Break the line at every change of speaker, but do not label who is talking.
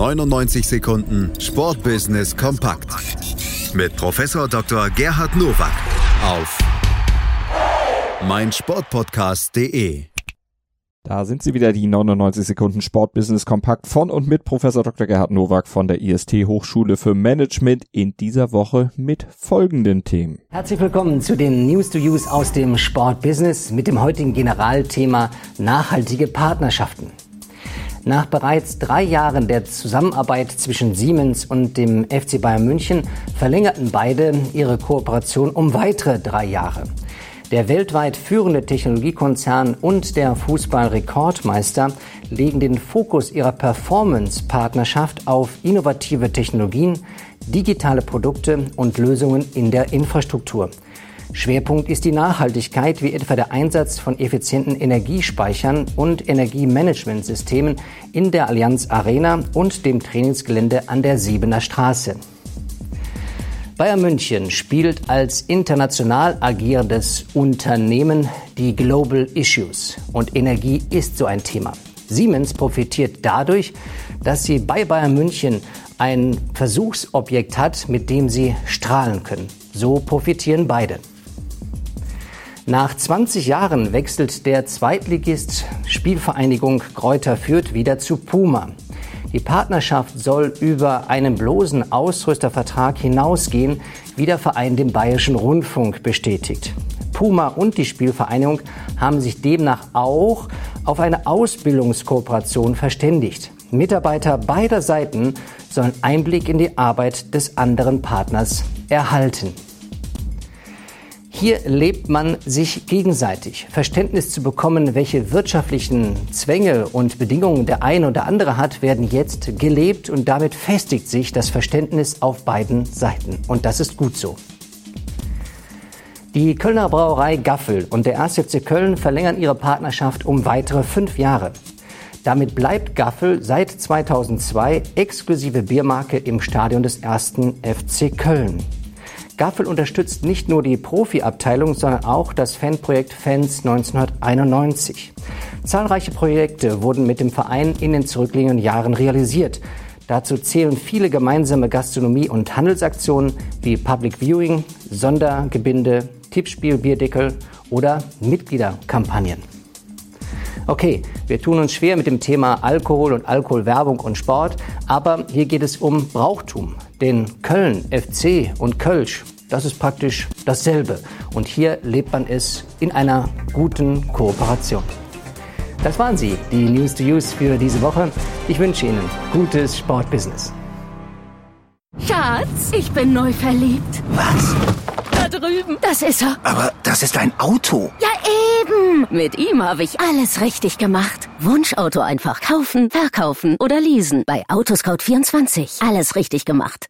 99 Sekunden Sportbusiness kompakt mit Professor Dr. Gerhard Nowak auf meinsportpodcast.de.
Da sind sie wieder, die 99 Sekunden Sportbusiness kompakt von und mit Professor Dr. Gerhard Nowak von der IST Hochschule für Management in dieser Woche mit folgenden Themen.
Herzlich willkommen zu den News to Use aus dem Sportbusiness mit dem heutigen Generalthema nachhaltige Partnerschaften. Nach bereits drei Jahren der Zusammenarbeit zwischen Siemens und dem FC Bayern München verlängerten beide ihre Kooperation um weitere drei Jahre. Der weltweit führende Technologiekonzern und der Fußballrekordmeister legen den Fokus ihrer Performance-Partnerschaft auf innovative Technologien, digitale Produkte und Lösungen in der Infrastruktur. Schwerpunkt ist die Nachhaltigkeit, wie etwa der Einsatz von effizienten Energiespeichern und Energiemanagementsystemen in der Allianz Arena und dem Trainingsgelände an der Siebener Straße. Bayern München spielt als international agierendes Unternehmen die Global Issues und Energie ist so ein Thema. Siemens profitiert dadurch, dass sie bei Bayern München ein Versuchsobjekt hat, mit dem sie strahlen können. So profitieren beide. Nach 20 Jahren wechselt der Zweitligist Spielvereinigung Kräuter Fürth wieder zu Puma. Die Partnerschaft soll über einen bloßen Ausrüstervertrag hinausgehen, wie der Verein dem Bayerischen Rundfunk bestätigt. Puma und die Spielvereinigung haben sich demnach auch auf eine Ausbildungskooperation verständigt. Mitarbeiter beider Seiten sollen Einblick in die Arbeit des anderen Partners erhalten. Hier lebt man sich gegenseitig. Verständnis zu bekommen, welche wirtschaftlichen Zwänge und Bedingungen der eine oder andere hat, werden jetzt gelebt und damit festigt sich das Verständnis auf beiden Seiten. Und das ist gut so. Die Kölner Brauerei Gaffel und der 1. FC Köln verlängern ihre Partnerschaft um weitere fünf Jahre. Damit bleibt Gaffel seit 2002 exklusive Biermarke im Stadion des 1. FC Köln. Gaffel unterstützt nicht nur die Profiabteilung, sondern auch das Fanprojekt Fans 1991. Zahlreiche Projekte wurden mit dem Verein in den zurückliegenden Jahren realisiert. Dazu zählen viele gemeinsame Gastronomie- und Handelsaktionen wie Public Viewing, Sondergebinde, Tippspiel, Bierdeckel oder Mitgliederkampagnen. Okay, wir tun uns schwer mit dem Thema Alkohol und Alkoholwerbung und Sport, aber hier geht es um Brauchtum. Denn Köln, FC und Kölsch, das ist praktisch dasselbe. Und hier lebt man es in einer guten Kooperation. Das waren sie, die News to Use für diese Woche. Ich wünsche Ihnen gutes Sportbusiness.
Schatz, ich bin neu verliebt.
Was?
Da drüben. Das ist er.
Aber das ist ein Auto.
Ja, eben. Mit ihm habe ich alles richtig gemacht. Wunschauto einfach kaufen, verkaufen oder leasen. Bei Autoscout24. Alles richtig gemacht.